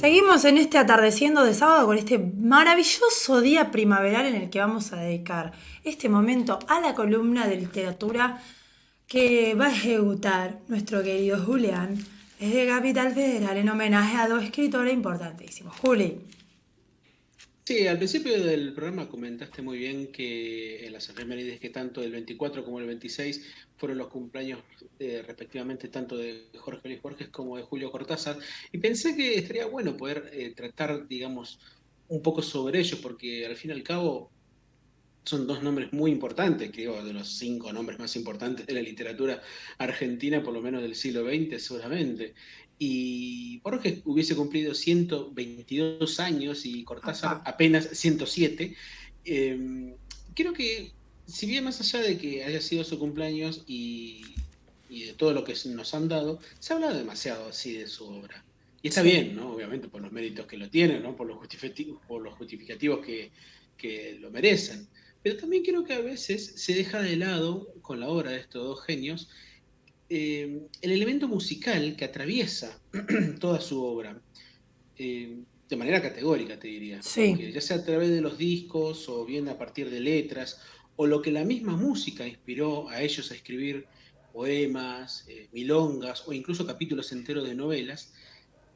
Seguimos en este atardeciendo de sábado con este maravilloso día primaveral en el que vamos a dedicar este momento a la columna de literatura que va a ejecutar nuestro querido Julián desde Capital Federal en homenaje a dos escritores importantísimos. Juli. Sí, al principio del programa comentaste muy bien que en las efemérides que tanto el 24 como el 26 fueron los cumpleaños eh, respectivamente tanto de Jorge Luis Borges como de Julio Cortázar. Y pensé que estaría bueno poder eh, tratar, digamos, un poco sobre ellos porque al fin y al cabo son dos nombres muy importantes, creo, de los cinco nombres más importantes de la literatura argentina, por lo menos del siglo XX seguramente y Borges hubiese cumplido 122 años y Cortázar apenas 107. Em, creo que, si bien más allá de que haya sido su cumpleaños y, de todo lo que nos han dado, se ha hablado demasiado así de su obra. Y está bien, ¿no? Obviamente por los méritos que lo tienen, ¿no? Por los justificativos, por los justificativos que, que lo merecen. Pero también creo que a veces se deja de lado, con la obra de estos dos genios, eh, el elemento musical que atraviesa toda su obra, eh, de manera categórica, te diría. ya sea a través de los discos o bien a partir de letras, o lo que la misma música inspiró a ellos a escribir poemas, eh, milongas o incluso capítulos enteros de novelas.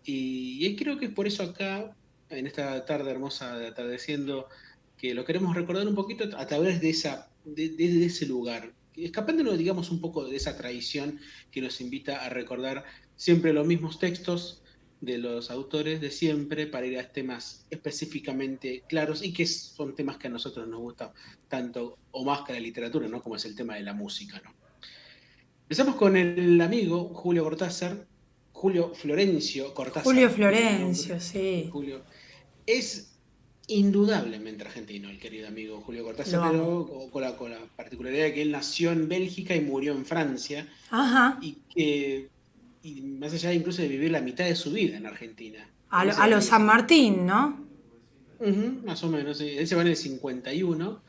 Y, creo que es por eso acá, en esta tarde hermosa de atardeciendo, que lo queremos recordar un poquito a través de, esa, de ese lugar, escapándonos, digamos, un poco de esa tradición que nos invita a recordar siempre los mismos textos de los autores de siempre para ir a temas específicamente claros y que son temas que a nosotros nos gustan tanto o más que la literatura, ¿no? Como es el tema de la música, ¿no? Empezamos con el amigo Julio Cortázar, Julio Florencio Cortázar. Julio Florencio, sí. Julio. Es indudablemente argentino, el querido amigo Julio Cortázar, pero con la, particularidad de que él nació en Bélgica y murió en Francia. Ajá. Y que, y más allá incluso de vivir la mitad de su vida en Argentina. A, los San Martín, ¿no? más o menos, él se va en el 51,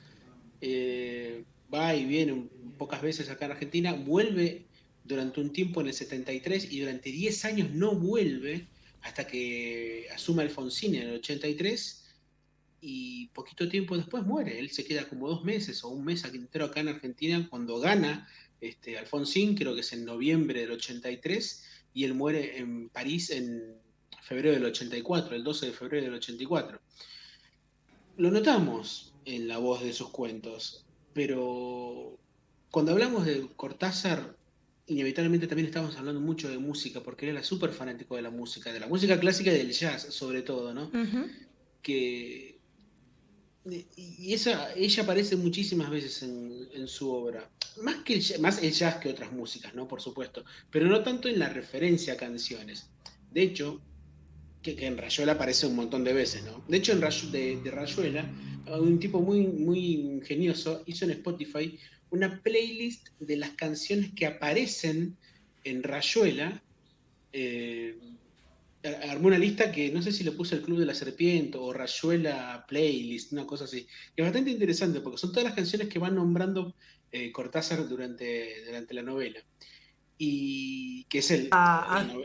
eh, va y viene pocas veces acá en Argentina, vuelve durante un tiempo en el 73 y durante 10 años no vuelve hasta que asume Alfonsín en el 83 y poquito tiempo después muere. Él se queda como dos meses o un mes entero acá en Argentina cuando gana este, Alfonsín, creo que es en noviembre del 83, y él muere en París en febrero del 84, el 12 de febrero del 84. Lo notamos en la voz de sus cuentos, pero cuando hablamos de Cortázar, inevitablemente también estamos hablando mucho de música, porque él era súper fanático de la música, de la música clásica y del jazz, sobre todo, ¿no? Que y esa, ella aparece muchísimas veces en, su obra. Más, que el, más el jazz que otras músicas, ¿no? Por supuesto. Pero no tanto en la referencia a canciones. De hecho, que, en Rayuela aparece un montón de veces, ¿no? De hecho, en de, de, Rayuela, un tipo muy, muy ingenioso hizo en Spotify una playlist de las canciones que aparecen en Rayuela. Eh, armó una lista que no sé si le puse el Club de la Serpiente o Rayuela Playlist, una cosa así. es bastante interesante porque son todas las canciones que van nombrando eh, Cortázar durante, durante la novela. Y que es el, ah, ah.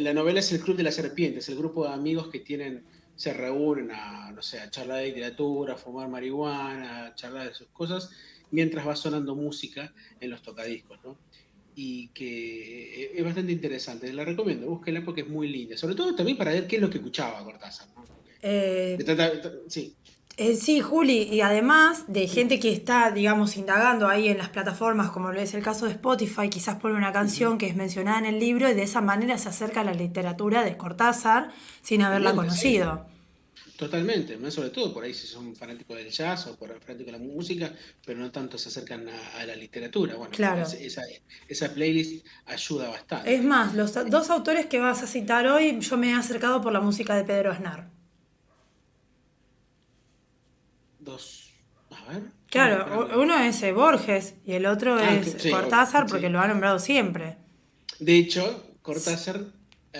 la novela es el Club de la Serpiente, es el grupo de amigos que tienen, se reúnen a, no sé, a charlar de literatura, a fumar marihuana, a charlar de sus cosas, mientras va sonando música en los tocadiscos, ¿no? Y que es bastante interesante. La recomiendo, búsquela porque es muy linda. Sobre todo también para ver qué es lo que escuchaba Cortázar. Eh, sí. Eh, sí, Juli, y además de gente que está, digamos, indagando ahí en las plataformas, como lo es el caso de Spotify, quizás pone una canción que es mencionada en el libro y de esa manera se acerca a la literatura de Cortázar sin haberla conocido. Totalmente, más sobre todo por ahí si son fanáticos del jazz o por fanáticos de la música, pero no tanto se acercan a, la literatura. Bueno, claro. esa, esa, playlist ayuda bastante. Es más, los dos autores que vas a citar hoy, yo me he acercado por la música de Pedro Aznar. Dos. A ver. Claro, uno es eh, Borges y el otro ah, es Cortázar porque lo ha nombrado siempre. De hecho, Cortázar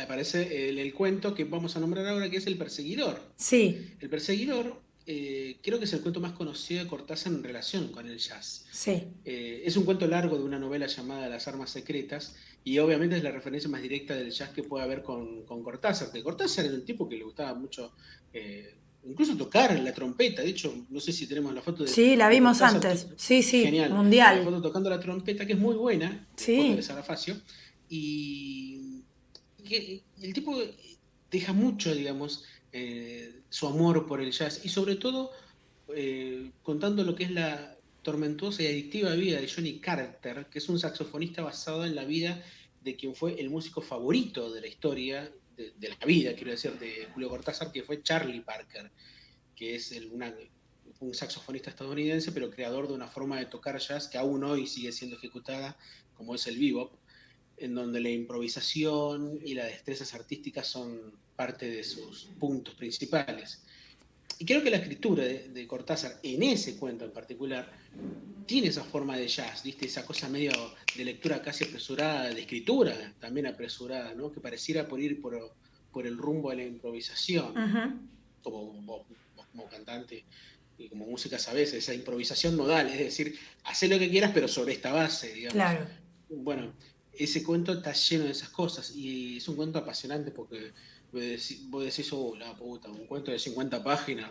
aparece el, el, cuento que vamos a nombrar ahora, que es El Perseguidor. Sí. El Perseguidor eh, creo que es el cuento más conocido de Cortázar en relación con el jazz. Sí. Eh, es un cuento largo de una novela llamada Las armas secretas y obviamente es la referencia más directa del jazz que puede haber con, con Cortázar, porque Cortázar era un tipo que le gustaba mucho eh, incluso tocar la trompeta. De hecho, no sé si tenemos la foto de. Sí, la vimos antes. Sí, sí, Genial. mundial. La foto tocando la trompeta, que es muy buena. Sí. De Sarafacio. Y el tipo deja mucho, digamos, eh, su amor por el jazz y sobre todo eh, contando lo que es la tormentosa y adictiva vida de Johnny Carter, que es un saxofonista basado en la vida de quien fue el músico favorito de la historia de, la vida, quiero decir, de Julio Cortázar, que fue Charlie Parker, que es un saxofonista estadounidense, pero creador de una forma de tocar jazz que aún hoy sigue siendo ejecutada, como es el bebop, en donde la improvisación y las destrezas artísticas son parte de sus puntos principales. Y creo que la escritura de, Cortázar, en ese cuento en particular, tiene esa forma de jazz, ¿viste? Esa cosa medio de lectura casi apresurada, de escritura también apresurada, ¿no? Que pareciera por ir por, por el rumbo de la improvisación. como, vos, como cantante y como música sabes, esa improvisación modal, es decir, hacer lo que quieras, pero sobre esta base, digamos. Claro. Bueno, ese cuento está lleno de esas cosas y es un cuento apasionante porque vos decís, oh, la puta, un cuento de 50 páginas,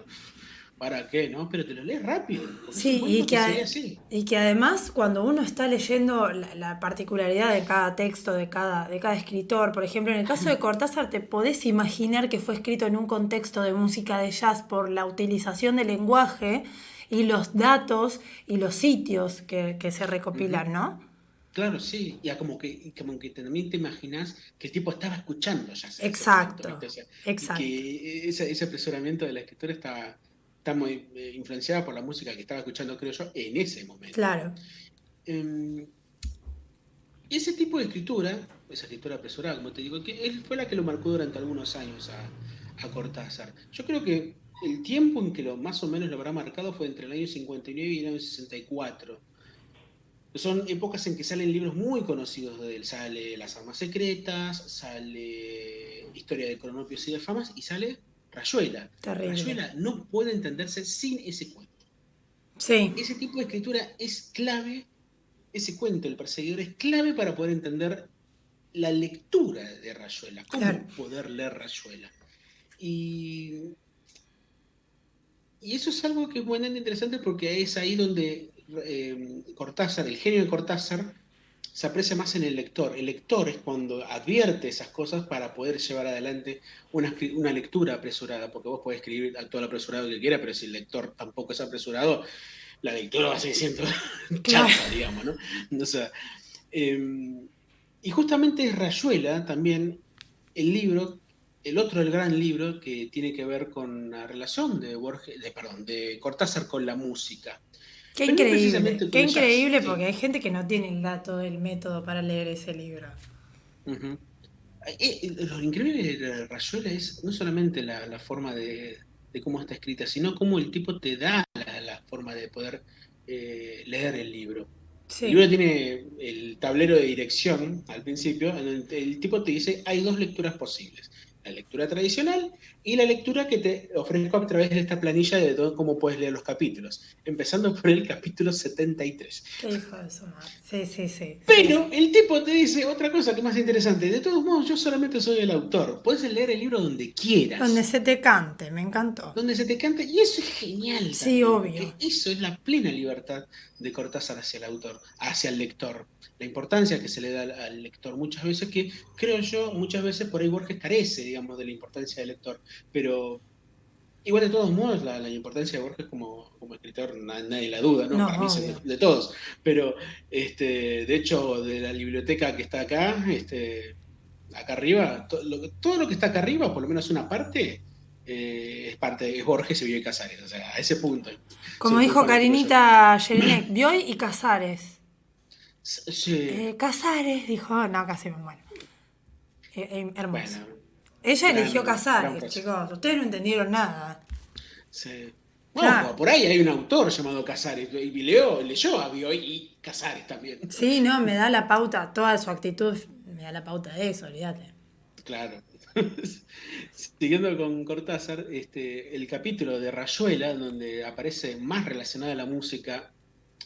¿para qué? ¿No? Pero te lo lees rápido. Sí, y que, y que además cuando uno está leyendo la, particularidad de cada texto, de cada, de cada escritor, por ejemplo, en el caso de Cortázar, te podés imaginar que fue escrito en un contexto de música de jazz por la utilización del lenguaje y los datos y los sitios que, se recopilan, ¿no? Claro, sí, ya como que, como que también te imaginas que el tipo estaba escuchando ya. Exacto, exacto. que ese, apresuramiento de la escritura está, está muy eh, influenciada por la música que estaba escuchando, creo yo, en ese momento. Claro. Em, ese tipo de escritura, esa escritura apresurada, como te digo, que él fue la que lo marcó durante algunos años a, a Cortázar. Yo creo que el tiempo en que lo más o menos lo habrá marcado fue entre el año 59 y el año 64 son épocas en que salen libros muy conocidos de él. Sale Las Armas Secretas, sale Historia de Cronopios y de Famas y sale Rayuela. Rayuela no puede entenderse sin ese cuento. Sí. Ese tipo de escritura es clave, ese cuento, El Perseguidor, es clave para poder entender la lectura de Rayuela, cómo poder leer Rayuela. Y, y eso es algo que es muy interesante porque es ahí donde eh, Cortázar, el genio de Cortázar, se aprecia más en el lector. El lector es cuando advierte esas cosas para poder llevar adelante una, lectura apresurada, porque vos podés escribir todo lo apresurado que quiera, pero si el lector tampoco es apresurado, la lectura va a seguir siendo chata, digamos, ¿no? Em, y justamente es Rayuela también el libro, el otro, el gran libro que tiene que ver con la relación de, Borges, de, perdón, de Cortázar con la música. Qué increíble, qué increíble porque hay gente que no tiene el dato, el método para leer ese libro. Eh, eh, lo increíble de Rayuela es no solamente la, forma de, cómo está escrita, sino cómo el tipo te da la, forma de poder eh, leer el libro. El libro tiene el tablero de dirección al principio, en donde el tipo te dice hay dos lecturas posibles la lectura tradicional y la lectura que te ofrezco a través de esta planilla de todo, cómo puedes leer los capítulos, empezando por el capítulo 73. Qué hijo de su madre. Sí, sí, sí. Pero el tipo te dice otra cosa que más interesante. De todos modos, yo solamente soy el autor. Puedes leer el libro donde quieras. Donde se te cante, me encantó. Donde se te cante, y eso es genial. Sí, obvio. Eso es la plena libertad de Cortázar hacia el autor, hacia el lector la importancia que se le da al, lector muchas veces, que creo yo, muchas veces por ahí Borges carece, digamos, de la importancia del lector, pero igual de todos modos la, importancia de Borges como, escritor nadie la duda, ¿no? Para mí es de, todos, pero este, de hecho de la biblioteca que está acá, este, acá arriba, todo lo que está acá arriba, por lo menos una parte, eh, es parte es Borges y Bioy Casares, o sea, a ese punto. Como dijo Karinita Jelinek, Bioy y Casares. Sí. Eh, Casares dijo, no, casi bueno. Eh, eh, hermoso. Ella eligió Casares, chicos. Ustedes no entendieron nada. Sí. Bueno, por ahí hay un autor llamado Casares. Y leo, leyó a Bioy y Casares también. Sí, no, me da la pauta, toda su actitud me da la pauta de eso, olvídate. Claro. siguiendo con Cortázar, este, el capítulo de Rayuela, donde aparece más relacionada a la música,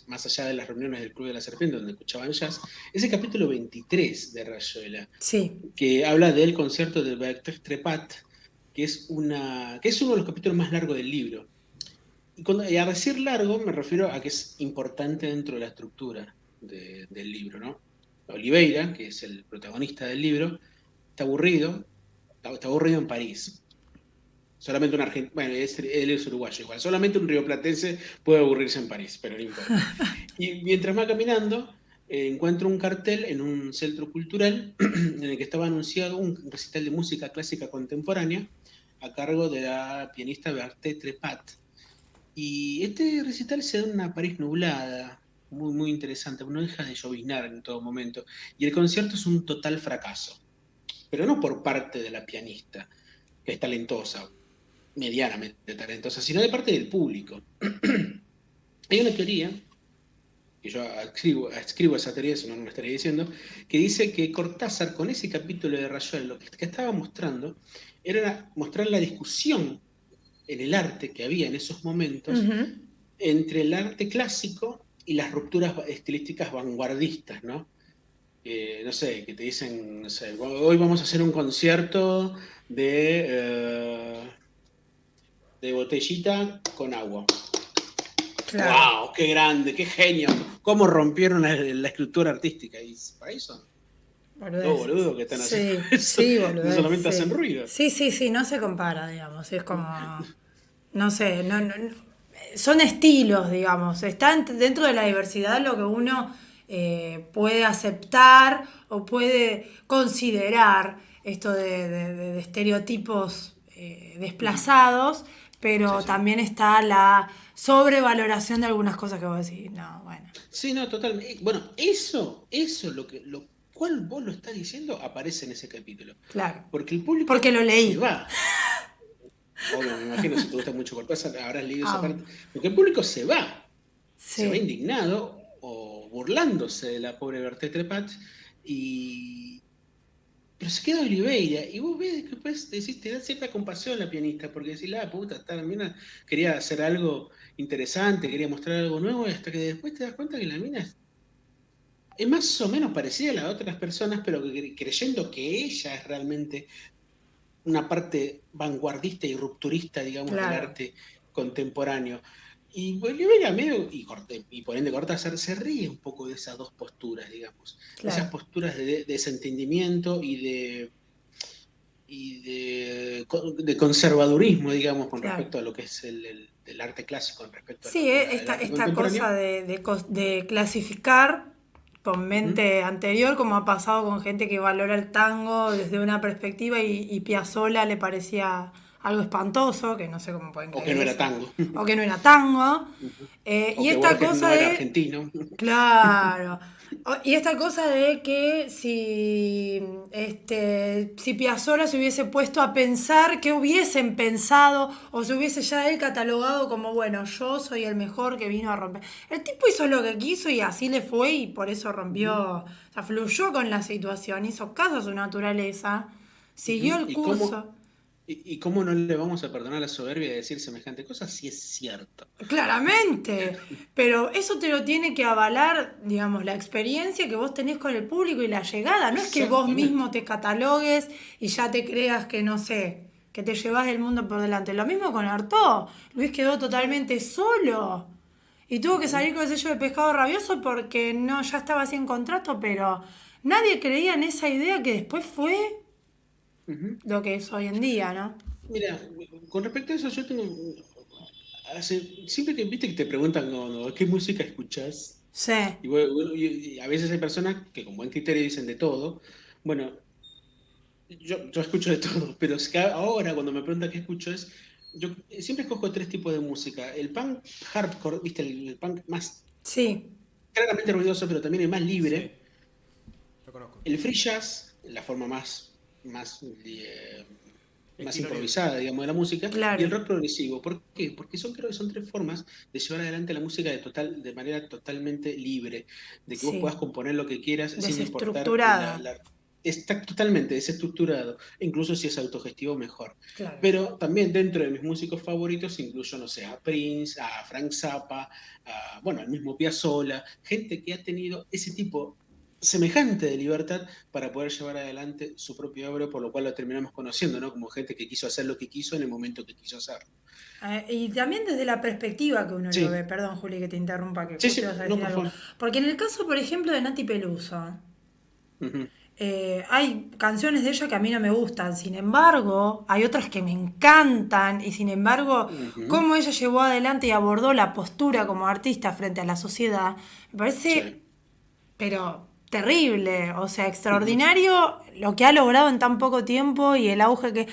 más allá de las reuniones del Club de la Serpiente, donde escuchaban jazz, es el capítulo 23 de Rayuela, sí. que habla del concierto de Bertolt Trepat, que es, una, que es uno de los capítulos más largos del libro. Y, cuando, a decir largo me refiero a que es importante dentro de la estructura del libro, ¿no? Oliveira, que es el protagonista del libro, está aburrido, está, aburrido en París. Solamente un argentino, bueno, él es uruguayo igual, solamente un rioplatense puede aburrirse en París, pero no importa. Y mientras va caminando, eh, encuentra un cartel en un centro cultural en el que estaba anunciado un recital de música clásica contemporánea a cargo de la pianista Berthe Trepat. Y este recital se da en una París nublada, muy, muy interesante, no deja de lloviznar en todo momento. Y el concierto es un total fracaso, pero no por parte de la pianista, que es talentosa, medianamente talentosa, sino de parte del público. Hay una teoría, que yo escribo, escribo esa teoría, eso no lo estaría diciendo, que dice que Cortázar con ese capítulo de Rayuel lo que, estaba mostrando era mostrar la discusión en el arte que había en esos momentos entre el arte clásico y las rupturas estilísticas vanguardistas, ¿no? no sé, que te dicen, no sé, hoy vamos a hacer un concierto de, eh, de botellita con agua. ¡Wow! ¡Qué grande! ¡Qué genio! ¿Cómo rompieron la, escultura artística? Y para eso. No, boludo, que están haciendo sí, Sí, boludo, no solamente hacen ruido. Sí, sí, sí, no se compara, digamos. Es como. No sé, no, no, son estilos, digamos, están dentro de la diversidad lo que uno eh, puede aceptar o puede considerar esto de, estereotipos eh, desplazados, pero también está la sobrevaloración de algunas cosas que vos decís, no, bueno. Sí, no, totalmente. Bueno, eso, eso lo que, lo cual vos lo estás diciendo aparece en ese capítulo. Claro. Porque el público Porque lo leí. va. Obvio, me imagino, si te gusta mucho Cortázar, habrás leído esa ah. parte. Porque el público se va. Se va indignado o burlándose de la pobre Berté Trepat. Y. Pero se queda Oliveira. Y vos ves que después decís, te da cierta compasión la pianista. Porque decís, la puta, esta mina quería hacer algo interesante, quería mostrar algo nuevo. Hasta que después te das cuenta que la mina es es más o menos parecida a la de otras personas, pero creyendo que ella es realmente una parte vanguardista y rupturista, digamos, del arte contemporáneo. Y Bolívar medio, y, y por ende Cortázar, se ríe un poco de esas dos posturas, digamos. Esas posturas de, desentendimiento y de y de, conservadurismo, digamos, con respecto a lo que es el, arte clásico, con respecto sí, esta, esta cosa de, de, clasificar con mente anterior, como ha pasado con gente que valora el tango desde una perspectiva y, y Piazzolla le parecía algo espantoso, que no sé cómo pueden creer. O que no era tango. O que no era tango. Eh, y esta cosa de. argentino. Claro. Y esta cosa de que si, este, si Piazzolla se hubiese puesto a pensar qué hubiesen pensado o se hubiese ya él catalogado como, bueno, yo soy el mejor que vino a romper. El tipo hizo lo que quiso y así le fue y por eso rompió, o sea, fluyó con la situación, hizo caso a su naturaleza, siguió el curso. ¿Y, cómo no le vamos a perdonar la soberbia de decir semejante cosa si es cierto? Claramente, pero eso te lo tiene que avalar, digamos, la experiencia que vos tenés con el público y la llegada. No es que vos mismo te catalogues y ya te creas que, no sé, que te llevas el mundo por delante. Lo mismo con Artaud. Luis quedó totalmente solo. Y tuvo que salir con el sello de pescado rabioso porque no, ya estaba sin contrato, pero nadie creía en esa idea que después fue lo que es hoy en día, ¿no? Mira, con respecto a eso, yo tengo. siempre que viste que te preguntan qué música escuchas. Sí. Y, a veces hay personas que con buen criterio dicen de todo. Bueno, yo, yo escucho de todo, pero ahora cuando me preguntan qué escucho es. Yo siempre escojo tres tipos de música. El punk hardcore, viste, el, punk más. Sí. Claramente ruidoso, pero también el más libre. Lo conozco. El free jazz, la forma más más, eh, más improvisada, digamos, de la música, y el rock progresivo. ¿Por qué? Porque son, creo que son tres formas de llevar adelante la música de, total, de manera totalmente libre, de que vos puedas componer lo que quieras sin importar la, está totalmente desestructurado, incluso si es autogestivo, mejor. Pero también dentro de mis músicos favoritos incluyo, no sé, a Prince, a Frank Zappa, a, bueno, al mismo Piazzolla, gente que ha tenido ese tipo semejante de libertad para poder llevar adelante su propia obra, por lo cual lo terminamos conociendo, ¿no? Como gente que quiso hacer lo que quiso en el momento que quiso hacerlo. Ah, y también desde la perspectiva que uno lo ve, perdón Juli que te interrumpa, que sí, vas a decir algo. Porque en el caso, por ejemplo, de Nati Peluso, eh, hay canciones de ella que a mí no me gustan, sin embargo, hay otras que me encantan. Y sin embargo, cómo ella llevó adelante y abordó la postura como artista frente a la sociedad, me parece, pero terrible, o sea, extraordinario lo que ha logrado en tan poco tiempo y el auge que...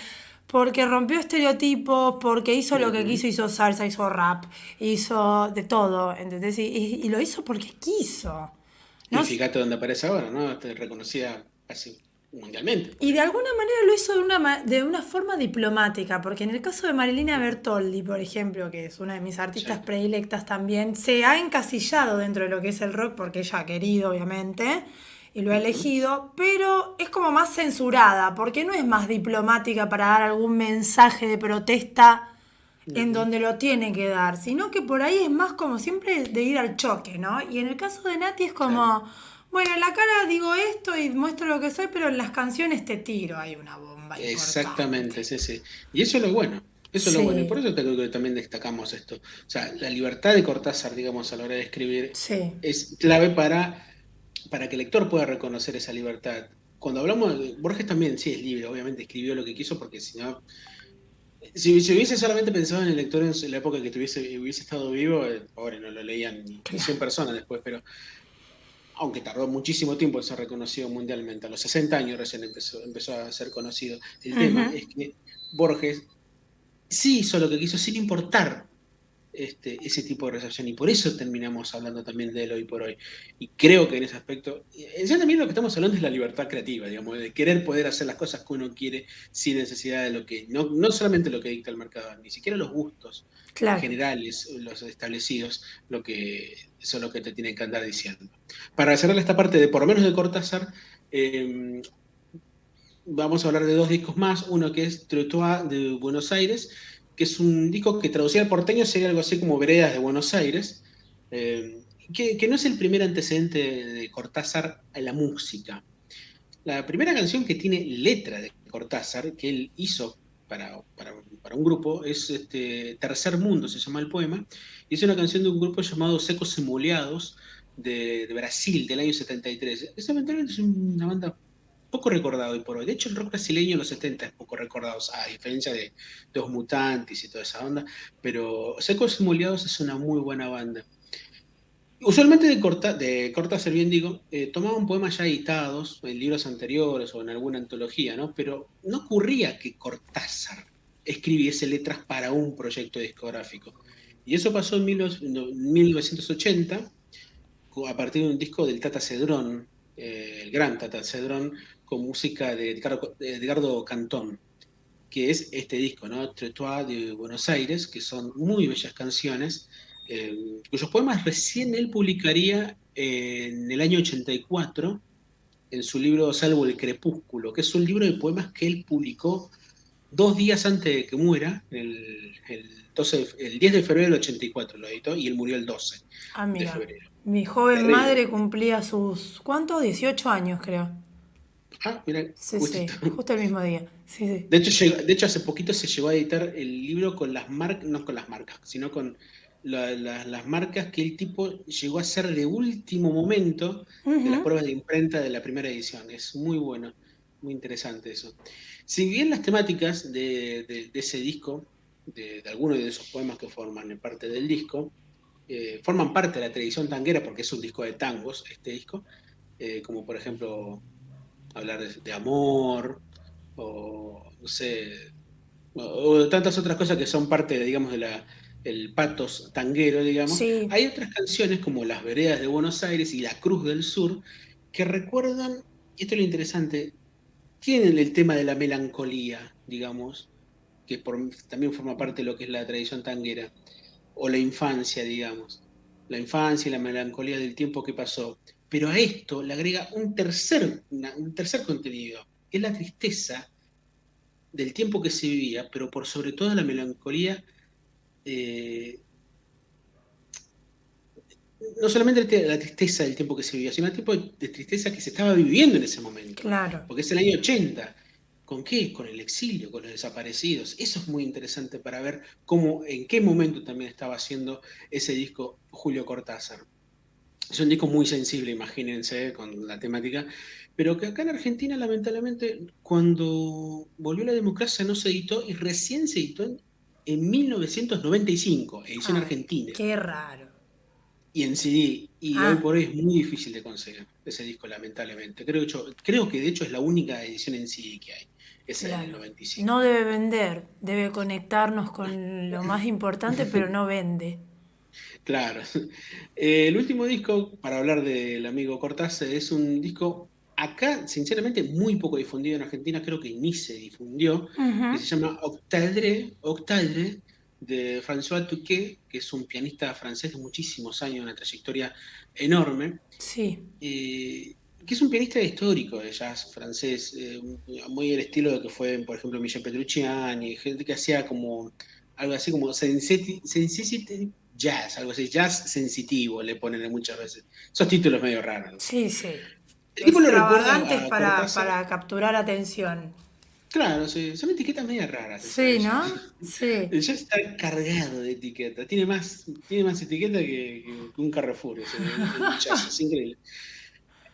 Porque rompió estereotipos, porque hizo lo que quiso, hizo salsa, hizo rap, hizo de todo, ¿entendés? Y, lo hizo porque quiso. Y fíjate dónde aparece ahora, ¿no? Te reconocía mundialmente. Y de alguna manera lo hizo de una, de una forma diplomática, porque en el caso de Marilina Bertoldi, por ejemplo, que es una de mis artistas predilectas también, se ha encasillado dentro de lo que es el rock, porque ella ha querido, obviamente, y lo ha elegido, pero es como más censurada, porque no es más diplomática para dar algún mensaje de protesta en donde lo tiene que dar, sino que por ahí es más como siempre de ir al choque, ¿no? Y en el caso de Nati es como... Bueno, en la cara digo esto y muestro lo que soy, pero en las canciones te tiro, hay una bomba. Exactamente, sí, sí. Y eso es lo bueno. Eso es lo bueno. Y por eso creo que también destacamos esto. O sea, la libertad de Cortázar, digamos, a la hora de escribir, es clave para, para que el lector pueda reconocer esa libertad. Cuando hablamos de Borges también, sí, es libre, obviamente escribió lo que quiso, porque si no. Si, hubiese solamente pensado en el lector en la época que tuviese, hubiese estado vivo, eh, pobre, no lo leían ni 100 personas después, pero aunque tardó muchísimo tiempo en ser reconocido mundialmente, a los 60 años recién empezó, empezó a ser conocido. El tema es que Borges sí hizo lo que quiso sin importar este, ese tipo de recepción y por eso terminamos hablando también de él hoy por hoy. Y creo que en ese aspecto, en sí también lo que estamos hablando es la libertad creativa, digamos, de querer poder hacer las cosas que uno quiere sin necesidad de lo que, no, no solamente lo que dicta el mercado, ni siquiera los gustos generales, los establecidos, lo que, es lo que te tienen que andar diciendo. Para cerrar esta parte de por lo menos de Cortázar, em, vamos a hablar de dos discos más, uno que es Trottoir de Buenos Aires, que es un disco que traducía al porteño sería algo así como Veredas de Buenos Aires, eh, que, no es el primer antecedente de Cortázar en la música. La primera canción que tiene letra de Cortázar, que él hizo para, un grupo, es este, Tercer Mundo, se llama el poema, y es una canción de un grupo llamado Secos Emuleados de, de Brasil, del año 73. Esa es una banda poco recordado hoy por hoy. De hecho, el rock brasileño en los 70 es poco recordado, a diferencia de, Dos Mutantes y toda esa onda, pero Secos y Moliados es una muy buena banda. Usualmente de, corta, de Cortázar, bien digo, eh, tomaban poemas ya editados en libros anteriores o en alguna antología, ¿no? Pero no ocurría que Cortázar escribiese letras para un proyecto discográfico. Y eso pasó en 1980, a partir de un disco del Tata Cedrón, eh, el gran Tata Cedrón, con música de Edgardo, Cantón, que es este disco, ¿no? Trottoir de Buenos Aires, que son muy bellas canciones, eh, cuyos poemas recién él publicaría en el año 84 en su libro Salvo el Crepúsculo, que es un libro de poemas que él publicó dos días antes de que muera, el, el 10 de febrero del 84 lo editó, y él murió el 12 ah, de febrero. Mi joven madre cumplía sus, ¿cuánto? 18 años creo. Ah, mira, sí, sí, justo el mismo día. De, hecho, de hecho, hace poquito se llegó a editar el libro con las marcas, no con las marcas, sino con las marcas que el tipo llegó a hacer de último momento de las pruebas de imprenta de la primera edición. Es muy bueno, muy interesante eso. Si bien las temáticas de, ese disco, de, algunos de esos poemas que forman parte del disco, eh, forman parte de la tradición tanguera porque es un disco de tangos, este disco, eh, como por ejemplo hablar de, amor, o no sé, o, tantas otras cosas que son parte, digamos, de la, el patos tanguero, digamos. Hay otras canciones como Las Veredas de Buenos Aires y La Cruz del Sur que recuerdan, y esto es lo interesante, tienen el tema de la melancolía, digamos, que también forma parte de lo que es la tradición tanguera, o la infancia, digamos. La infancia y la melancolía del tiempo que pasó pero a esto le agrega un tercer, un tercer contenido, que es la tristeza del tiempo que se vivía, pero por sobre todo la melancolía eh, no solamente la tristeza del tiempo que se vivía, sino el tipo de tristeza que se estaba viviendo en ese momento. Claro. Porque es el año 80. ¿Con qué? Con el exilio, con los desaparecidos. Eso es muy interesante para ver cómo, en qué momento también estaba haciendo ese disco Julio Cortázar. Es un disco muy sensible, imagínense, con la temática, pero que acá en Argentina, lamentablemente, cuando volvió la democracia no se editó y recién se editó en, 1995, edición argentina. Qué raro y en CD. Y ah. hoy por hoy es muy difícil de conseguir ese disco, lamentablemente. Creo, yo, creo que de hecho es la única edición en CD que hay. Es el 95. No debe vender, debe conectarnos con lo más importante, pero no vende. Claro. Eh, el último disco, para hablar del amigo Cortázar, es un disco acá, sinceramente, muy poco difundido en Argentina, creo que ni se difundió, que se llama Octadre, Octadre de François Touquet, que es un pianista francés de muchísimos años, una trayectoria enorme. Sí. Eh, que es un pianista histórico de jazz francés, eh, muy el estilo de que fue, por ejemplo, Michel Petrucciani, gente que hacía como algo así como sensitive jazz, algo así, jazz sensitivo, le ponen muchas veces. Esos títulos medio raros. Sí, sí. Extravagantes para, para capturar atención. Claro, sí, son etiquetas medio raras. Sí, ¿no? Sí. Ya está cargado de etiquetas. Tiene más, tiene más etiqueta que, un Carrefour. es increíble.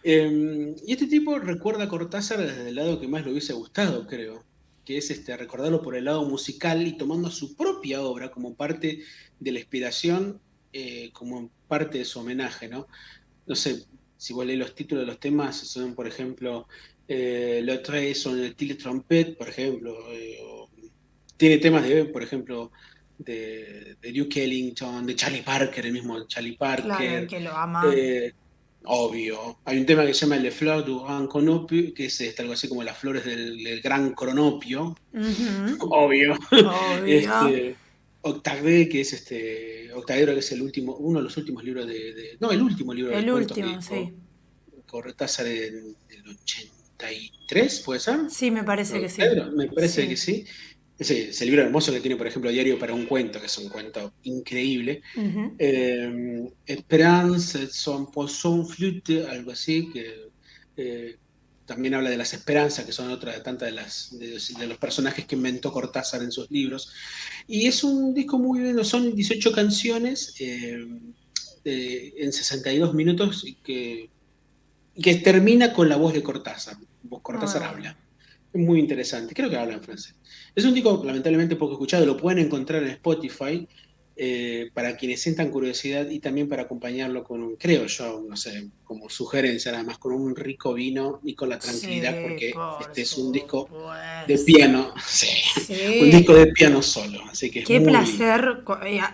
Em, y este tipo recuerda a Cortázar desde el lado que más le hubiese gustado, creo. Que es este, recordarlo por el lado musical y tomando su propia obra como parte de la inspiración, eh, como parte de su homenaje, ¿no? No sé, si vos lees los títulos de los temas, son, por ejemplo, eh, lo trae son el Tilly Trumpet, por ejemplo. Eh, tiene temas de, por ejemplo, de, Duke Ellington, de Charlie Parker, el mismo Charlie Parker. que lo ama. Eh, obvio. Hay un tema que se llama Le Fleur du Grand Cronopio, que es este, algo así como las flores del, Gran Cronopio. Obvio. este, Octave, que es este. Octavero, que es el último, uno de los últimos libros de. no, el último libro el último, sí. Cortázar del 80 33, ¿puede ser? Sí, me parece que sí. Me parece que sí. Ese, ese, libro hermoso que tiene, por ejemplo, Diario para un cuento, que es un cuento increíble. Eh, Esperance, son Poisson Flute, algo así, que eh, también habla de las esperanzas, que son otra de tantas de, las, de, los personajes que inventó Cortázar en sus libros. Y es un disco muy bueno, son 18 canciones eh, en 62 minutos que, que termina con la voz de Cortázar. Cortázar ah. habla. Es muy interesante. Creo que habla en francés. Es un disco lamentablemente poco escuchado. Lo pueden encontrar en Spotify eh, para quienes sientan curiosidad y también para acompañarlo con un, creo yo, no sé, como sugerencia nada más, con un rico vino y con la tranquilidad, porque este es un disco de piano. Un disco de piano solo. Así que Qué placer.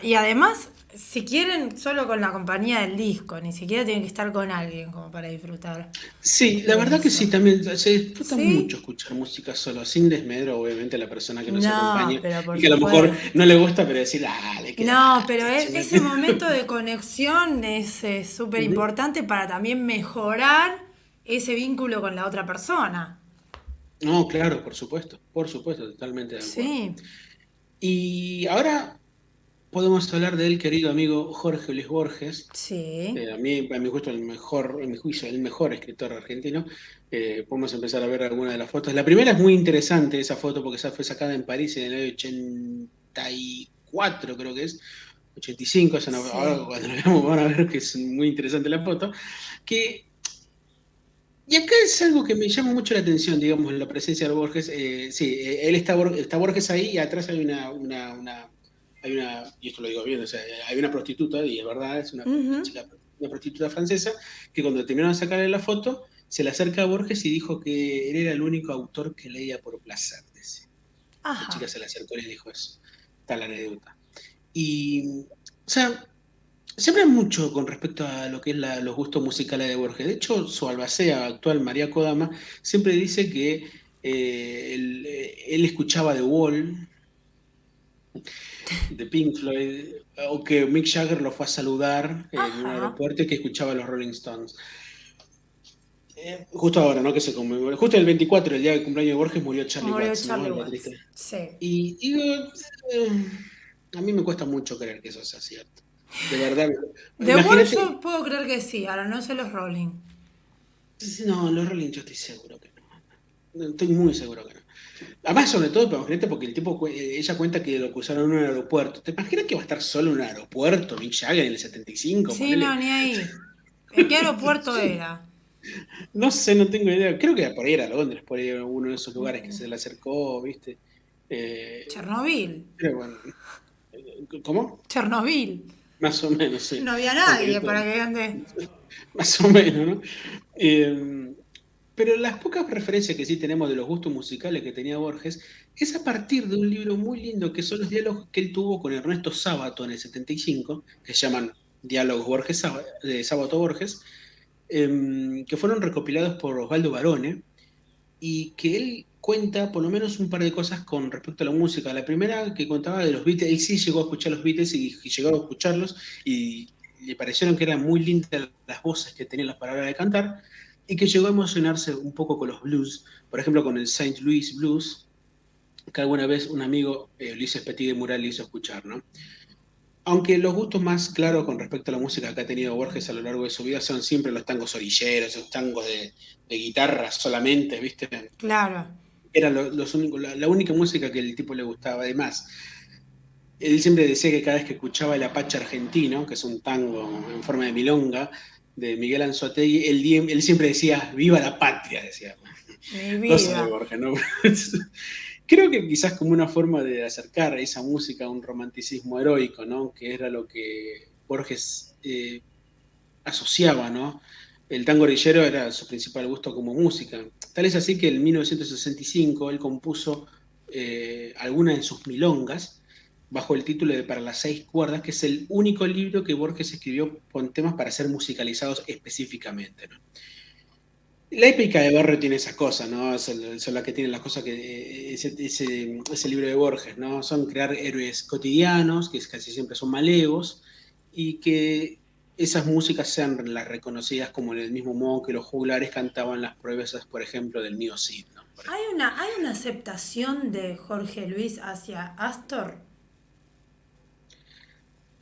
Y además si quieren, solo con la compañía del disco, ni siquiera tienen que estar con alguien como para disfrutar. Sí, la verdad que sí, también se disfruta mucho escuchar música solo, sin desmedro, obviamente, a la persona que nos acompaña. Y que a lo mejor no le gusta, pero decir, dale, que No, pero ese momento de conexión es súper importante para también mejorar ese vínculo con la otra persona. No, claro, por supuesto, por supuesto, totalmente de acuerdo. Sí. Y ahora podemos hablar del querido amigo Jorge Luis Borges. Sí. Eh, a mí, a mi gusto, el mejor, en mi juicio, el mejor escritor argentino. Eh, podemos empezar a ver algunas de las fotos. La primera es muy interesante, esa foto, porque esa fue sacada en París en el año 84, creo que es. 85, ahora cuando lo veamos van a ver que es muy interesante la foto. Que y acá es algo que me llama mucho la atención, digamos, la presencia de Borges. Eh, sí, él está, está Borges ahí y atrás hay una, una hay una, y esto lo digo bien, o sea, hay una prostituta, y es verdad, es una, chica, una prostituta francesa, que cuando terminaron de sacarle la foto, se le acerca a Borges y dijo que él era el único autor que leía por placer. La chica se le acercó y le dijo eso. La anécdota. Y, o sea, se habla mucho con respecto a lo que es los gustos musicales de Borges. De hecho, su albacea actual, María Kodama, siempre dice que eh, él, él, escuchaba The Wall, de Pink Floyd, o que Mick Jagger lo fue a saludar en un aeropuerto y que escuchaba a los Rolling Stones. Eh, justo ahora, ¿no? Que se conmemora. Justo el 24, el día del cumpleaños de Borges, murió Charlie Murió Watts. Charlie. Sí. Y digo, eh, a mí me cuesta mucho creer que eso sea cierto. De verdad. De Imagínate- yo puedo creer que sí, ahora no sé los Rolling. No, los Rolling yo estoy seguro que. No, Estoy muy seguro que no. Además, sobre todo, pero imagínate, porque el tipo, eh, ella cuenta que lo acusaron en un aeropuerto. ¿Te imaginas que va a estar solo en un aeropuerto, Mick Jagger, en el 75? Sí, ponele? no, ni ahí. ¿En qué aeropuerto era? No sé, no tengo idea. Creo que por ahí era Londres, por ahí era uno de esos lugares que se le acercó, ¿viste? Eh, Chernobyl. pero bueno. ¿Cómo? Chernobyl. Más o menos, sí. No había nadie para que ande. Más o menos, ¿no? Eh, pero las pocas referencias que sí tenemos de los gustos musicales que tenía Borges es a partir de un libro muy lindo que son los diálogos que él tuvo con Ernesto Sábato en el 75, que se llaman Diálogos Borges, de Sábato Borges, em, que fueron recopilados por Osvaldo Barone y que él cuenta por lo menos un par de cosas con respecto a la música. La primera que contaba de los Beatles, él sí llegó a escuchar los Beatles y, y llegó a escucharlos y le parecieron que eran muy lindas las voces que tenían las palabras de cantar y que llegó a emocionarse un poco con los blues, por ejemplo con el St. Louis Blues, que alguna vez un amigo, eh, Ulises Petit de Mural, le hizo escuchar, ¿no? Aunque los gustos más claros con respecto a la música que ha tenido Borges a lo largo de su vida son siempre los tangos orilleros, esos tangos de, de guitarra solamente, ¿viste? Claro. Era lo- los únicos- la, la única música que el tipo le gustaba. Además, él siempre decía que cada vez que escuchaba el Apache argentino, que es un tango en forma de milonga, de Miguel Anzoátegui, él, él siempre decía, viva la patria, decía. Mi Cosa de vida. Borges, ¿no? Creo que quizás como una forma de acercar esa música a un romanticismo heroico, ¿no? Que era lo que Borges eh, asociaba, ¿no? El tango orillero era su principal gusto como música. Tal es así que en 1965 él compuso eh, algunas de sus milongas bajo el título de Para las seis cuerdas, que es el único libro que Borges escribió con temas para ser musicalizados específicamente. ¿no? La épica de Barrio tiene esas cosas, ¿no? Son, las que tienen las cosas que eh, ese, ese, ese libro de Borges, ¿no? Son crear héroes cotidianos, que casi siempre son malevos, y que esas músicas sean las reconocidas como en el mismo modo que los juglares cantaban las proezas, por ejemplo, del mío Cid, ¿no? ¿Hay una, ¿Hay una aceptación de Jorge Luis hacia Astor?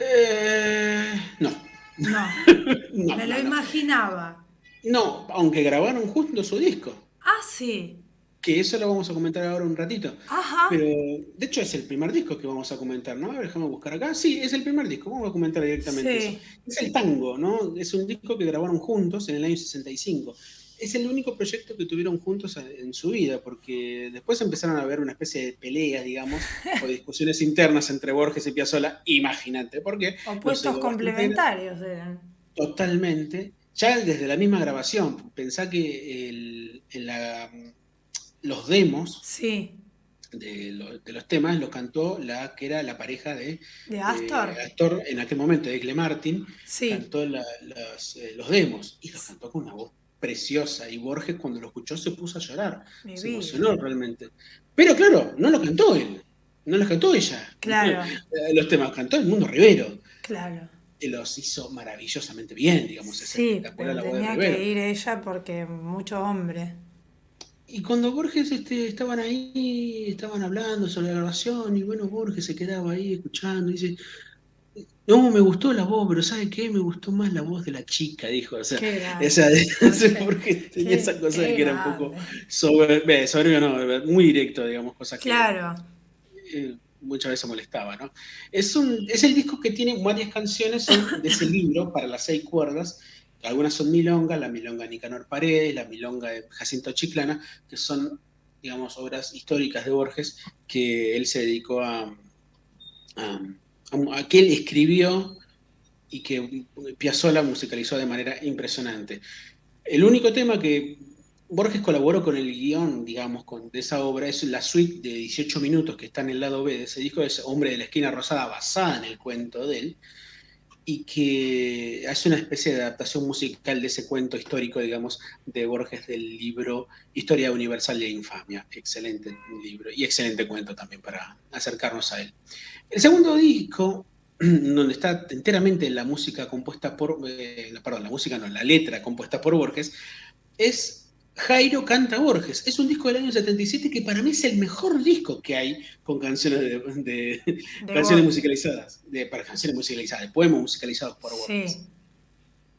Eh, no. No, No, me lo imaginaba. No, aunque grabaron juntos su disco, Ah, sí. que eso lo vamos a comentar ahora un ratito. Ajá. Pero de hecho es el primer disco que vamos a comentar, ¿no? A ver, déjame buscar acá. Sí, es el primer disco, vamos a comentar directamente Sí. eso. Es el tango, ¿no? Es un disco que grabaron juntos en el año 65. Es el único proyecto que tuvieron juntos en su vida, porque después empezaron a haber una especie de peleas, digamos, o discusiones internas entre Borges y Piazzolla. Imagínate, ¿por qué? Opuestos No complementarios eran. Totalmente. Ya desde la misma grabación, pensá que el- en la- los demos Sí. de, lo- de los temas los cantó la que era la pareja de, ¿De de Astor? Astor en aquel momento, Egle Martin, Sí. cantó la- eh, los demos y los cantó con una voz preciosa y Borges cuando lo escuchó se puso a llorar, Mi se vida. emocionó realmente. Pero claro, no lo cantó él, no los cantó ella. Claro, Eh, Los temas cantó el mundo Rivero. claro. que los hizo maravillosamente bien, digamos. Sí, pero la tenía que ir ella porque mucho hombre. Y cuando Borges este, estaban ahí, estaban hablando sobre la grabación, y bueno, Borges se quedaba ahí escuchando, y dice, no, me gustó la voz, pero ¿sabe qué? Me gustó más la voz de la chica, dijo. O sea, esa tenía Qué- esa cosa de que era un poco sobre, soberbio, no, muy directo, digamos, cosas que Claro. eh, muchas veces molestaba, ¿no? Es, un, es el disco que tiene varias canciones de ese libro para las seis cuerdas. Algunas son milonga, la milonga de Nicanor Paredes, la milonga de Jacinto Chiclana, que son, digamos, obras históricas de Borges que él se dedicó a, a, a- a que él escribió y que Piazzolla musicalizó de manera impresionante. El único tema que Borges colaboró con el guion, digamos, con, de esa obra, es la suite de 18 minutos que está en el lado B de ese disco, es Hombre de la Esquina Rosada, basada en el cuento de él, y que hace una especie de adaptación musical de ese cuento histórico, digamos, de Borges del libro Historia Universal de Infamia. Excelente libro y excelente cuento también para acercarnos a él. El segundo disco, donde está enteramente la música compuesta por, eh, perdón, la música no, la letra compuesta por Borges, es Jairo canta Borges. Es un disco del año 77 que para mí es el mejor disco que hay con canciones de, canciones musicalizadas, de, para canciones musicalizadas, de poemas musicalizados por Borges.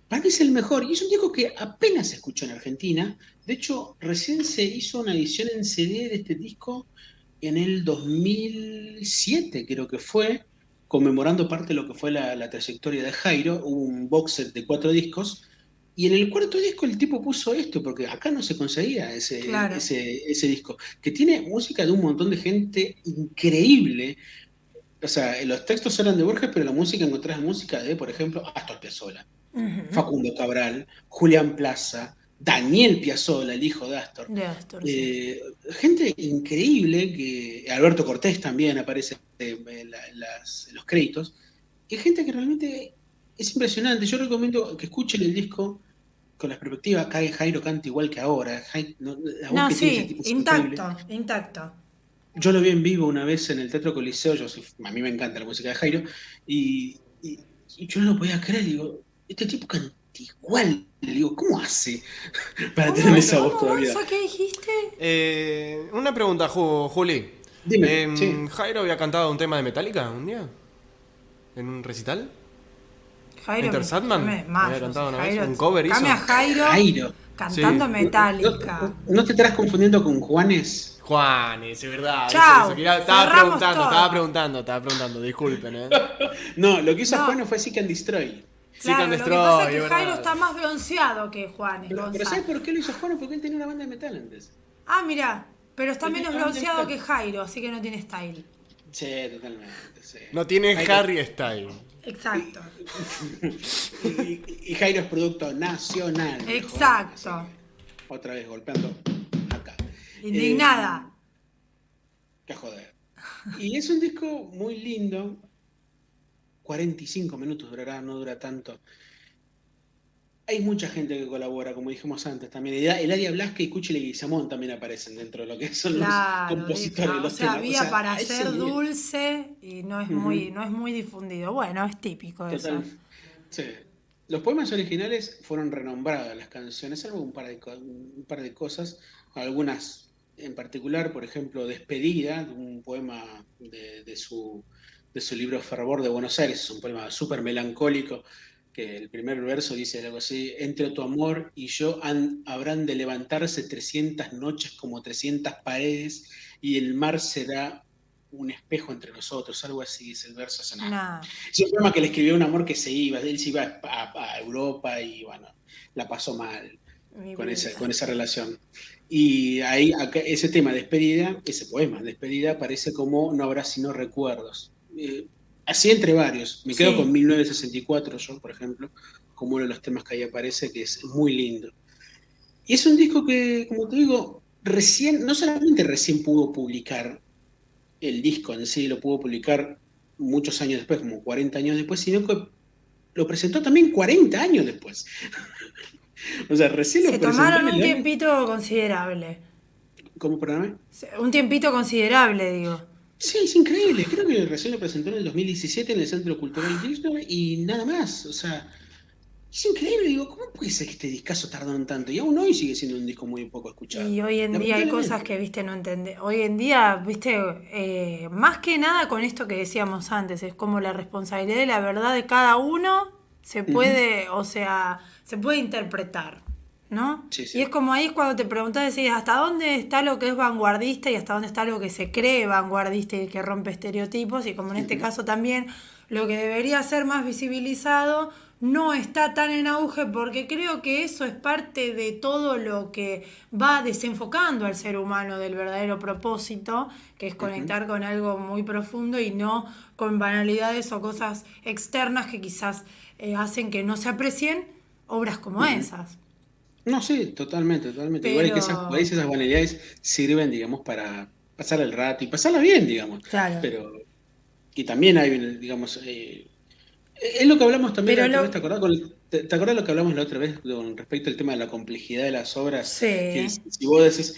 Para mí es el mejor y es un disco que apenas se escuchó en Argentina. De hecho, recién se hizo una edición en CD de este disco en el 2007, creo que fue, conmemorando parte de lo que fue la, la trayectoria de Jairo. Hubo un box set de cuatro discos y en el cuarto disco el tipo puso esto, porque acá no se conseguía ese, ese, disco, que tiene música de un montón de gente increíble. O sea, los textos eran de Borges, pero la música encontrás música de, por ejemplo, Astor Piazzolla, Facundo Cabral, Julián Plaza, Daniel Piazzolla, el hijo de Astor. Eh, gente increíble, que Alberto Cortés también aparece en, los créditos, que gente que realmente es impresionante. Yo recomiendo que escuchen el disco con la perspectiva. Acá Jairo canta igual que ahora. no, sí, intacto, intacto. Yo lo vi en vivo una vez en el Teatro Coliseo. Yo a mí me encanta la música de Jairo. Y, yo no lo podía creer. Digo, este tipo canta igual. Digo, ¿cómo hace para tener esa voz todavía? ¿Qué dijiste? Eh, una pregunta, Juli. Dime, em, ¿Jairo había cantado un tema de Metallica un día? ¿En un recital? Jairo. Peter Sadman. había cantado una vez un cover hizo. a Jairo, Jairo. cantando Metallica. ¿No, te estarás confundiendo con Juanes? Juanes, es verdad. Chao, estaba preguntando, estaba preguntando, estaba preguntando, disculpen. ¿eh? no, lo que hizo Juanes fue Seek and Destroy. Claro, Destroy, lo que pasa es que Jairo está más bronceado que Juanes. Pero, pero ¿sabes por qué lo hizo Juanes? Porque él tenía una banda de metal antes. Ah, mira, pero está menos bronceado que Jairo, así que no tiene style. Sí, totalmente. No tiene Harry style. Exacto. y, Jairo es producto nacional. Exacto. Otra vez golpeando acá. Indignada. Eh, qué joder. Y es un disco muy lindo. 45 minutos durará, no dura tanto. Hay mucha gente que colabora, como dijimos antes también. Eladia Blasque y Cuchi Leguizamón también aparecen dentro de lo que son los compositores. los o sea, había para ser dulce y no es, muy, no es muy difundido. Bueno, es típico eso. Sí. Los poemas originales fueron renombradas las canciones, algo un par de, un par de cosas, algunas en particular, por ejemplo, Despedida, un poema de, de, su, de su libro Fervor de Buenos Aires, es un poema súper melancólico que el primer verso dice algo así, entre tu amor y yo habrán de levantarse 300 noches como 300 paredes y el mar será un espejo entre nosotros, algo así dice el verso. Es un poema que le escribió un amor que se iba, él se iba a, Europa y bueno, la pasó mal con esa, con esa relación. Y ahí ese tema, despedida, ese poema, despedida, parece como no habrá sino recuerdos. Eh, Así entre varios. Me quedo con 1964 yo, por ejemplo, como uno de los temas que ahí aparece, que es muy lindo. Y es un disco que, como te digo, recién, no solamente recién pudo publicar el disco en sí, lo pudo publicar muchos años después, como 40 años después, sino que lo presentó también 40 años después. o sea, recién lo Se tomaron un tiempito considerable. ¿Cómo, perdóname? Un tiempito considerable, digo. Sí, es increíble. Creo que recién lo presentó en el 2017 en el Centro Cultural Disney y nada más. O sea, es increíble. Digo, ¿cómo puede ser que este discazo tardaron tanto? Y aún hoy sigue siendo un disco muy poco escuchado. Y hoy en día hay cosas que, viste, no entendés. Hoy en día, viste, eh, más que nada con esto que decíamos antes, es como la responsabilidad de la verdad de cada uno se puede, o sea, se puede interpretar. ¿No? Y es como ahí cuando te preguntas, decís, ¿hasta dónde está lo que es vanguardista y hasta dónde está lo que se cree vanguardista y que rompe estereotipos? Y como en este caso también lo que debería ser más visibilizado no está tan en auge porque creo que eso es parte de todo lo que va desenfocando al ser humano del verdadero propósito, que es conectar con algo muy profundo y no con banalidades o cosas externas que quizás eh, hacen que no se aprecien obras como esas. No, sí, totalmente, totalmente. Igual que esas, esas banalidades sirven, digamos, para pasar el rato y pasarla bien, digamos. Claro. Pero, y también hay, digamos, eh, es lo que hablamos también ¿te, acordás lo que hablamos la otra vez con respecto al tema de la complejidad de las obras? Sí. si vos decís,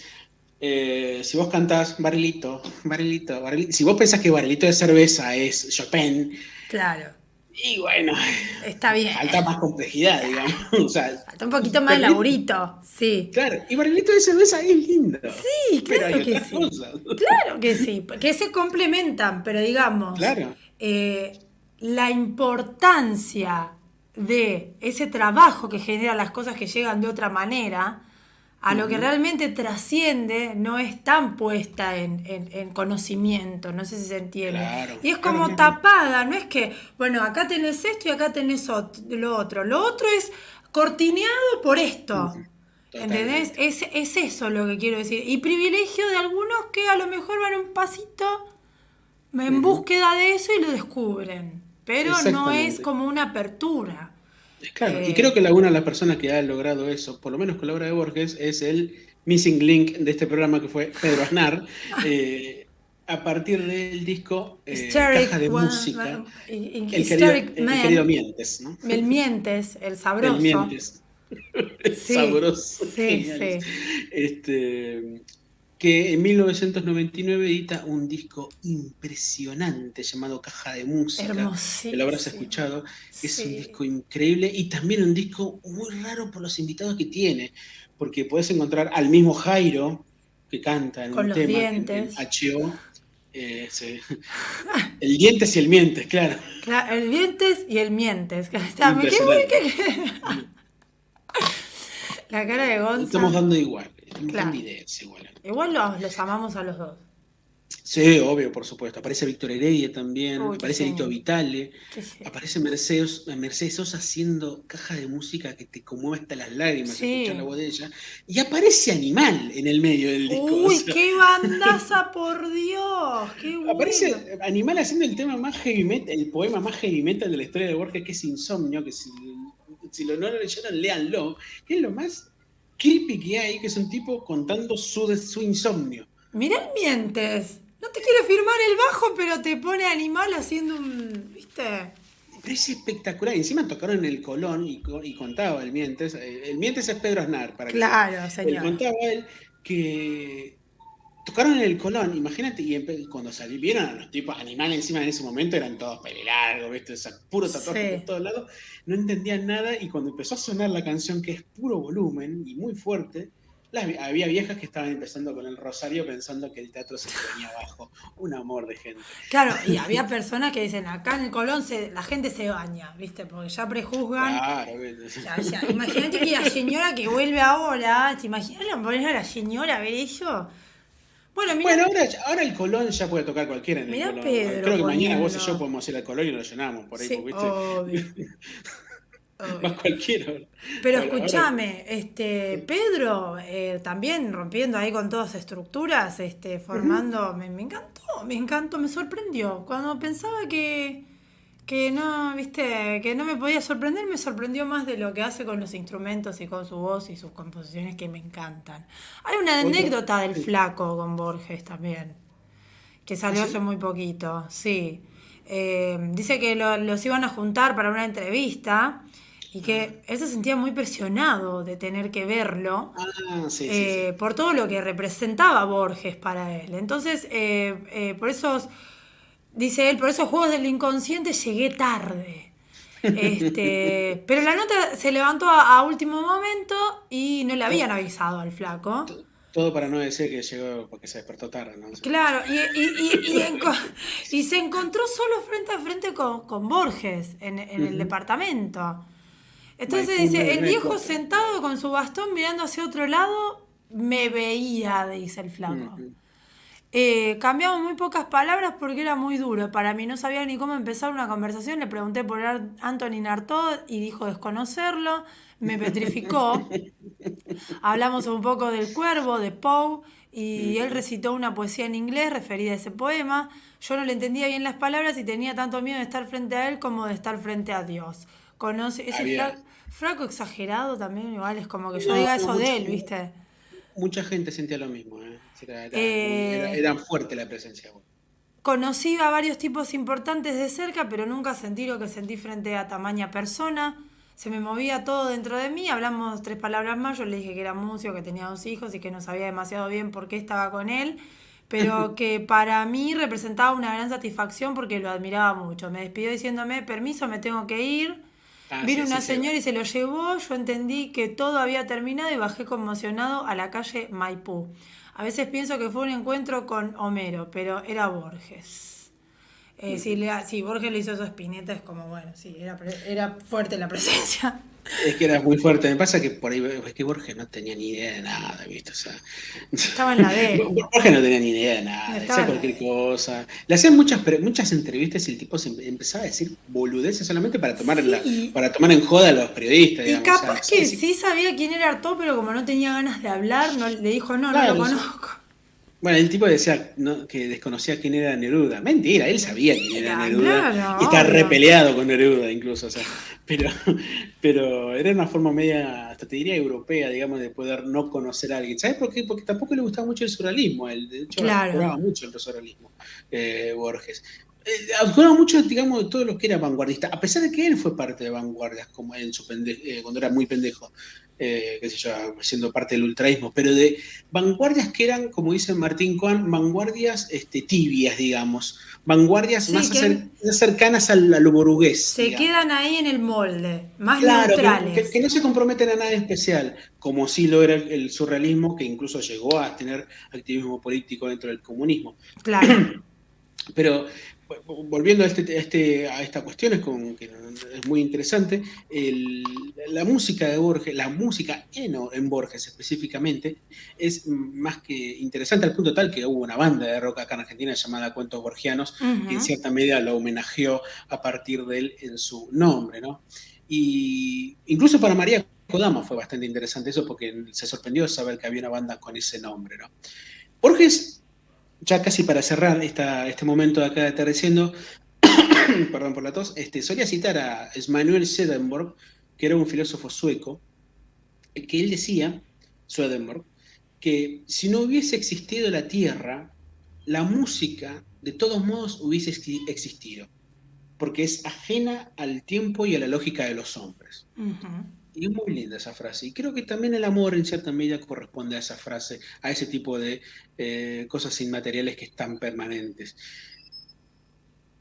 eh, si vos cantás barrilito, barrilito, barrilito, si vos pensás que barrilito de cerveza es Chopin, claro Y bueno, está bien. Falta más complejidad, digamos. O sea, falta un poquito más de laburito, sí. Claro, y barrilito de cerveza es lindo. Sí, claro que sí. Claro que sí, que se complementan, pero digamos, claro. Eh, la importancia de ese trabajo que genera las cosas que llegan de otra manera, a lo que realmente trasciende, no es tan puesta en, conocimiento, no sé si se entiende. y es como tapada, no es que, bueno, acá tenés esto y acá tenés lo otro. Lo otro es cortineado por esto. ¿Entendés? Es, es eso lo que quiero decir. Y privilegio de algunos que a lo mejor van un pasito en búsqueda de eso y lo descubren. Pero no es como una apertura. Claro, y eh, creo que una de las personas que ha logrado eso, por lo menos con la obra de Borges, es el missing link de este programa que fue Pedro Aznar. Eh, a partir del disco eh, Caja de Música, el, querido, Mientes. ¿no? El Mientes, el sabroso. El Mientes. sabroso. Sí, sí. Este, que en 1999 edita un disco impresionante llamado Caja de Música, que lo habrás escuchado, es un disco increíble y también un disco muy raro por los invitados que tiene, porque puedes encontrar al mismo Jairo que canta en Con un tema dientes. en, eh, el dientes y el mientes, claro. el dientes y el mientes. La cara de Gonzalo. Estamos dando igual. Claro. Igual los, amamos a los dos. Sí, obvio, por supuesto. Aparece Víctor Heredia también, aparece Lito Vitale, aparece Mercedes, Mercedes Sosa haciendo caja de música que te conmueve hasta las lágrimas escuchar la voz de ella. Y aparece Animal en el medio del disco. ¡Uy, qué bandaza, por Dios! ¡Qué bueno! Aparece Animal haciendo el tema más heavy metal, el poema más heavy metal de la historia de Borges, que es Insomnio, que si, si lo no lo leyeron, léanlo, que es lo más creepy que hay, que es un tipo contando su, su insomnio. Mirá el mientes. No te quiere firmar el bajo, pero te pone animal haciendo un. ¿Viste? Es espectacular. Y encima tocaron en el Colón y, contaba el Mientes. Eh, el Mientes es Pedro Aznar, para Claro, señor. Él contaba él que tocaron en el Colón, imagínate, y cuando salieron a los tipos animales encima en ese momento eran todos pele largo, ¿viste? O puro tatuaje por todos lados, no entendían nada y cuando empezó a sonar la canción que es puro volumen y muy fuerte, había viejas que estaban empezando con el rosario pensando que el teatro se venía abajo. Un amor de gente. Claro, y había personas que dicen, acá en el Colón la gente se baña, ¿viste? Porque ya prejuzgan. Claro, Imagínate que la señora que vuelve ahora, ¿te imaginas poner a la señora a ver eso? Bueno, ahora, el Colón ya puede tocar cualquiera en el Colón. Creo que mañana vos y yo podemos ir al Colón y lo llenamos por ahí, ¿viste? Obvio. Más cualquiera. Pero escúchame, este, Pedro eh, también rompiendo ahí con todas las estructuras, este, formando, me, me, encantó, me encantó, me sorprendió. Cuando pensaba que, que no, viste, que no me podía sorprender, me sorprendió más de lo que hace con los instrumentos y con su voz y sus composiciones que me encantan. Hay una anécdota del flaco con Borges también, que salió ¿Ah, hace muy poquito, sí. Eh, dice que los iban a juntar para una entrevista y que él se sentía muy presionado de tener que verlo ah, eh, por todo lo que representaba Borges para él. Entonces, eh, por esos Dice él, por esos juegos del inconsciente llegué tarde. Este, pero la nota se levantó a, último momento y no le habían avisado al flaco. Todo para no decir que llegó porque se despertó tarde, ¿no? Claro, y, se encontró solo frente a frente con, Borges en, el departamento. Entonces dice, el viejo sentado con su bastón mirando hacia otro lado, me veía, dice el flaco. Eh, cambiamos muy pocas palabras porque era muy duro. Para mí no sabía ni cómo empezar una conversación. Le pregunté por Anthony Nartod y dijo desconocerlo. Me petrificó. Hablamos un poco del cuervo, de Poe, y él recitó una poesía en inglés referida a ese poema. Yo no le entendía bien las palabras y tenía tanto miedo de estar frente a él como de estar frente a Dios. Conoce ese fraco exagerado también, igual es como que yo diga eso de él, ¿viste? Mucha gente sentía lo mismo, ¿eh? Era, eh, fuerte la presencia. Conocí a varios tipos importantes de cerca, pero nunca sentí lo que sentí frente a tamaña persona. Se me movía todo dentro de mí, hablamos tres palabras más, yo le dije que era músico, que tenía dos hijos y que no sabía demasiado bien por qué estaba con él, pero que para mí representaba una gran satisfacción porque lo admiraba mucho. Me despidió diciéndome, permiso, me tengo que ir. Ah, Vino una señora y se lo llevó, yo entendí que todo había terminado y bajé conmocionado a la calle Maipú. A veces pienso que fue un encuentro con Homero, pero era Borges. Eh, si, le, si Borges le hizo eso a Spinetta es como, bueno, sí, era, era fuerte la presencia. Es que era muy fuerte. Me pasa que por ahí es que Borges no tenía ni idea de nada, ¿viste? O sea, Estaba en la D. Borges no tenía ni idea de nada, decía cualquier cosa. Le hacían muchas, muchas entrevistas y el tipo se empezaba a decir boludeces solamente para tomar, para tomar en joda a los periodistas. Y capaz que sí, sabía quién era Artaud, pero como no tenía ganas de hablar, no, le dijo, no, no lo conozco. Bueno, el tipo decía que desconocía quién era Neruda. Mentira, él sabía quién era Neruda. y está repeleado con Neruda incluso. O sea, pero, pero era una forma media, hasta te diría europea, digamos, de poder no conocer a alguien. ¿Sabes por qué? Porque tampoco le gustaba mucho el surrealismo. Él, de hecho, claro. mucho el surrealismo, eh, Borges. Eh, mucho, digamos, de todo lo que era vanguardista, a pesar de que él fue parte de vanguardias como en su eh, cuando era muy pendejo. Eh, qué sé yo, siendo parte del ultraísmo, pero de vanguardias que eran, como dice Martín Cohen, vanguardias este, tibias, digamos, vanguardias más, cercanas a, lo borugués. Se quedan ahí en el molde, más neutrales. Que, no se comprometen a nada especial, como sí lo era el, surrealismo, que incluso llegó a tener activismo político dentro del comunismo. Claro. Pero volviendo a, este, este, a esta cuestión, es, que es muy interesante, la música de Borges, la música en, en, Borges específicamente, es más que interesante al punto tal que hubo una banda de rock acá en Argentina llamada Cuentos Borgianos, que en cierta medida lo homenajeó a partir de él en su nombre, ¿no? Y incluso para María Kodama fue bastante interesante eso porque se sorprendió saber que había una banda con ese nombre, ¿no? Borges ya casi para cerrar este momento de acá de atardeciendo, perdón por la tos, este, solía citar a Emanuel Swedenborg, que era un filósofo sueco, que él decía, Swedenborg, que si no hubiese existido la Tierra, la música de todos modos hubiese existido, porque es ajena al tiempo y a la lógica de los hombres. Y es muy linda esa frase. Y creo que también el amor en cierta medida corresponde a esa frase, a ese tipo de eh, cosas inmateriales que están permanentes.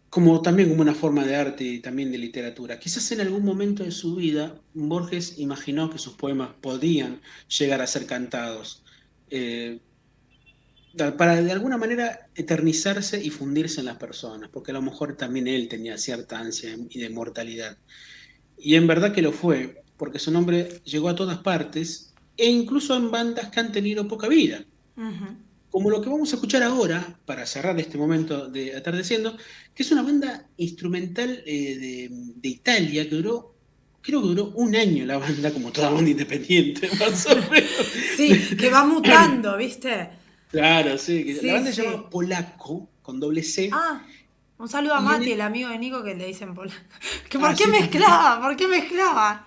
Como también como una forma de arte y también de literatura. Quizás en algún momento de su vida Borges imaginó que sus poemas podían llegar a ser cantados. Eh, para de alguna manera eternizarse y fundirse en las personas, porque a lo mejor también él tenía cierta ansia y de mortalidad. Y en verdad que lo fue, porque su nombre llegó a todas partes e incluso en bandas que han tenido poca vida. Como lo que vamos a escuchar ahora, para cerrar este momento de Atardeciendo, que es una banda instrumental eh, de, Italia que duró, creo que duró un año la banda, como toda banda independiente, más o menos. Sí, que va mutando, ¿viste? Claro, sí. la banda se llama Polaco, con doble C. Ah. Un saludo a Mati, el... amigo de Nico, que le dicen polaco. ¿Que ¿Por ah, qué mezclaba? ¿Por qué mezclaba?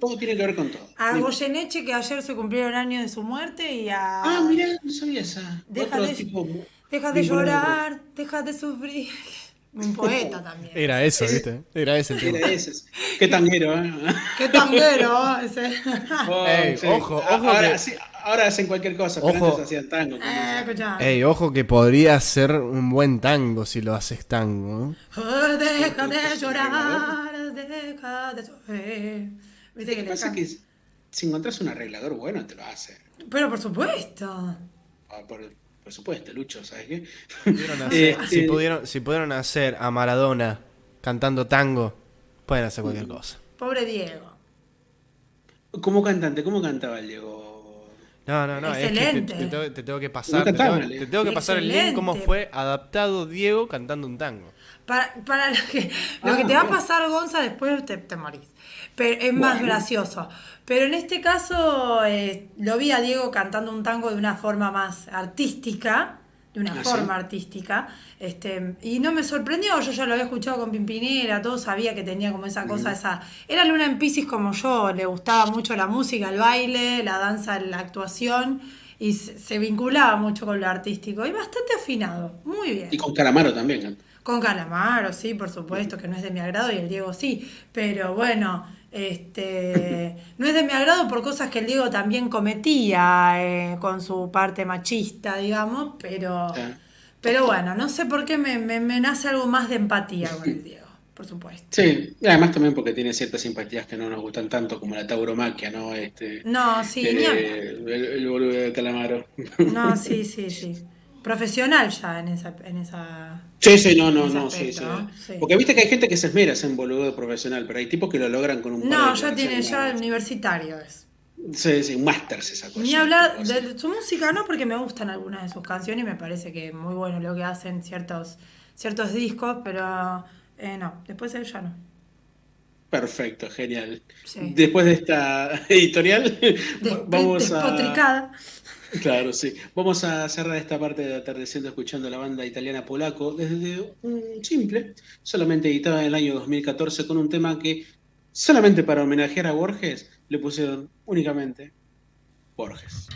Todo tiene que ver con todo. A Goyeneche, que ayer se cumplieron años de su muerte, y a. Ah, mirá, no sabía esa. Deja, de, deja de llorar, deja de sufrir. Un poeta también. Era eso, ¿viste? Era ese el tema. Era ese. Qué tanguero, ¿eh? Qué tanguero, ese. Oh, Ey, Ojo, ojo. Ahora, que... ahora, hacen cualquier cosa, pero ojo. antes hacían tango. Eh, Ey, ojo que podría ser un buen tango si lo haces tango. Oh, deja de llorar, deja de sufrir. ¿Viste que, que pasa que si encontrás un arreglador bueno, te lo hace. Pero por supuesto. Ah, por, por supuesto, Lucho, ¿sabes qué? Eh, si, eh, pudieron, si pudieron hacer a Maradona cantando tango, pueden hacer cualquier cosa. Pobre Diego. Como cantante, ¿cómo cantaba el Diego? No, no, no. Excelente. te, tengo, que pasar, te tengo, que pasar el link cómo fue adaptado Diego cantando un tango. Para, para lo que, lo que te va a pasar, Gonza, después te, te morís. Pero es más gracioso. Pero en este caso eh, lo vi a Diego cantando un tango de una forma más artística, de una ah, forma artística, este, y no me sorprendió, yo ya lo había escuchado con Pimpinera, todo sabía que tenía como esa cosa, esa... Era Luna en Pisces como yo, le gustaba mucho la música, el baile, la danza, la actuación, y se, vinculaba mucho con lo artístico, y bastante afinado, muy bien. Y con Calamaro también. Con Calamaro, sí, por supuesto, que no es de mi agrado, y el Diego sí, pero bueno Este, no es de mi agrado por cosas que el Diego también cometía eh, con su parte machista, digamos, pero, pero bueno, no sé por qué me, me, nace algo más de empatía con el Diego, por supuesto. Sí, y además también porque tiene ciertas simpatías que no nos gustan tanto, como la tauromaquia, ¿no? Este, no, sí, eh, el, el boludo de Calamaro. No, sí, sí, sí profesional ya en esa... En esa sí, sí, no, no, no, sí, sí, Porque viste que hay gente que se esmera en boludo profesional, pero hay tipos que lo logran con un... No, ya tiene, ya universitario es. Sí, sí, un máster se sacó. Ni hablar de su música, no, porque me gustan algunas de sus canciones y me parece que muy bueno lo que hacen ciertos, ciertos discos, pero eh, no, después él ya no. Perfecto, genial. Después de esta editorial, vamos a... Claro, sí. Vamos a cerrar esta parte de atardeciendo escuchando la banda italiana Polaco desde un simple, solamente editada en el año 2014 con un tema que solamente para homenajear a Borges le pusieron únicamente Borges.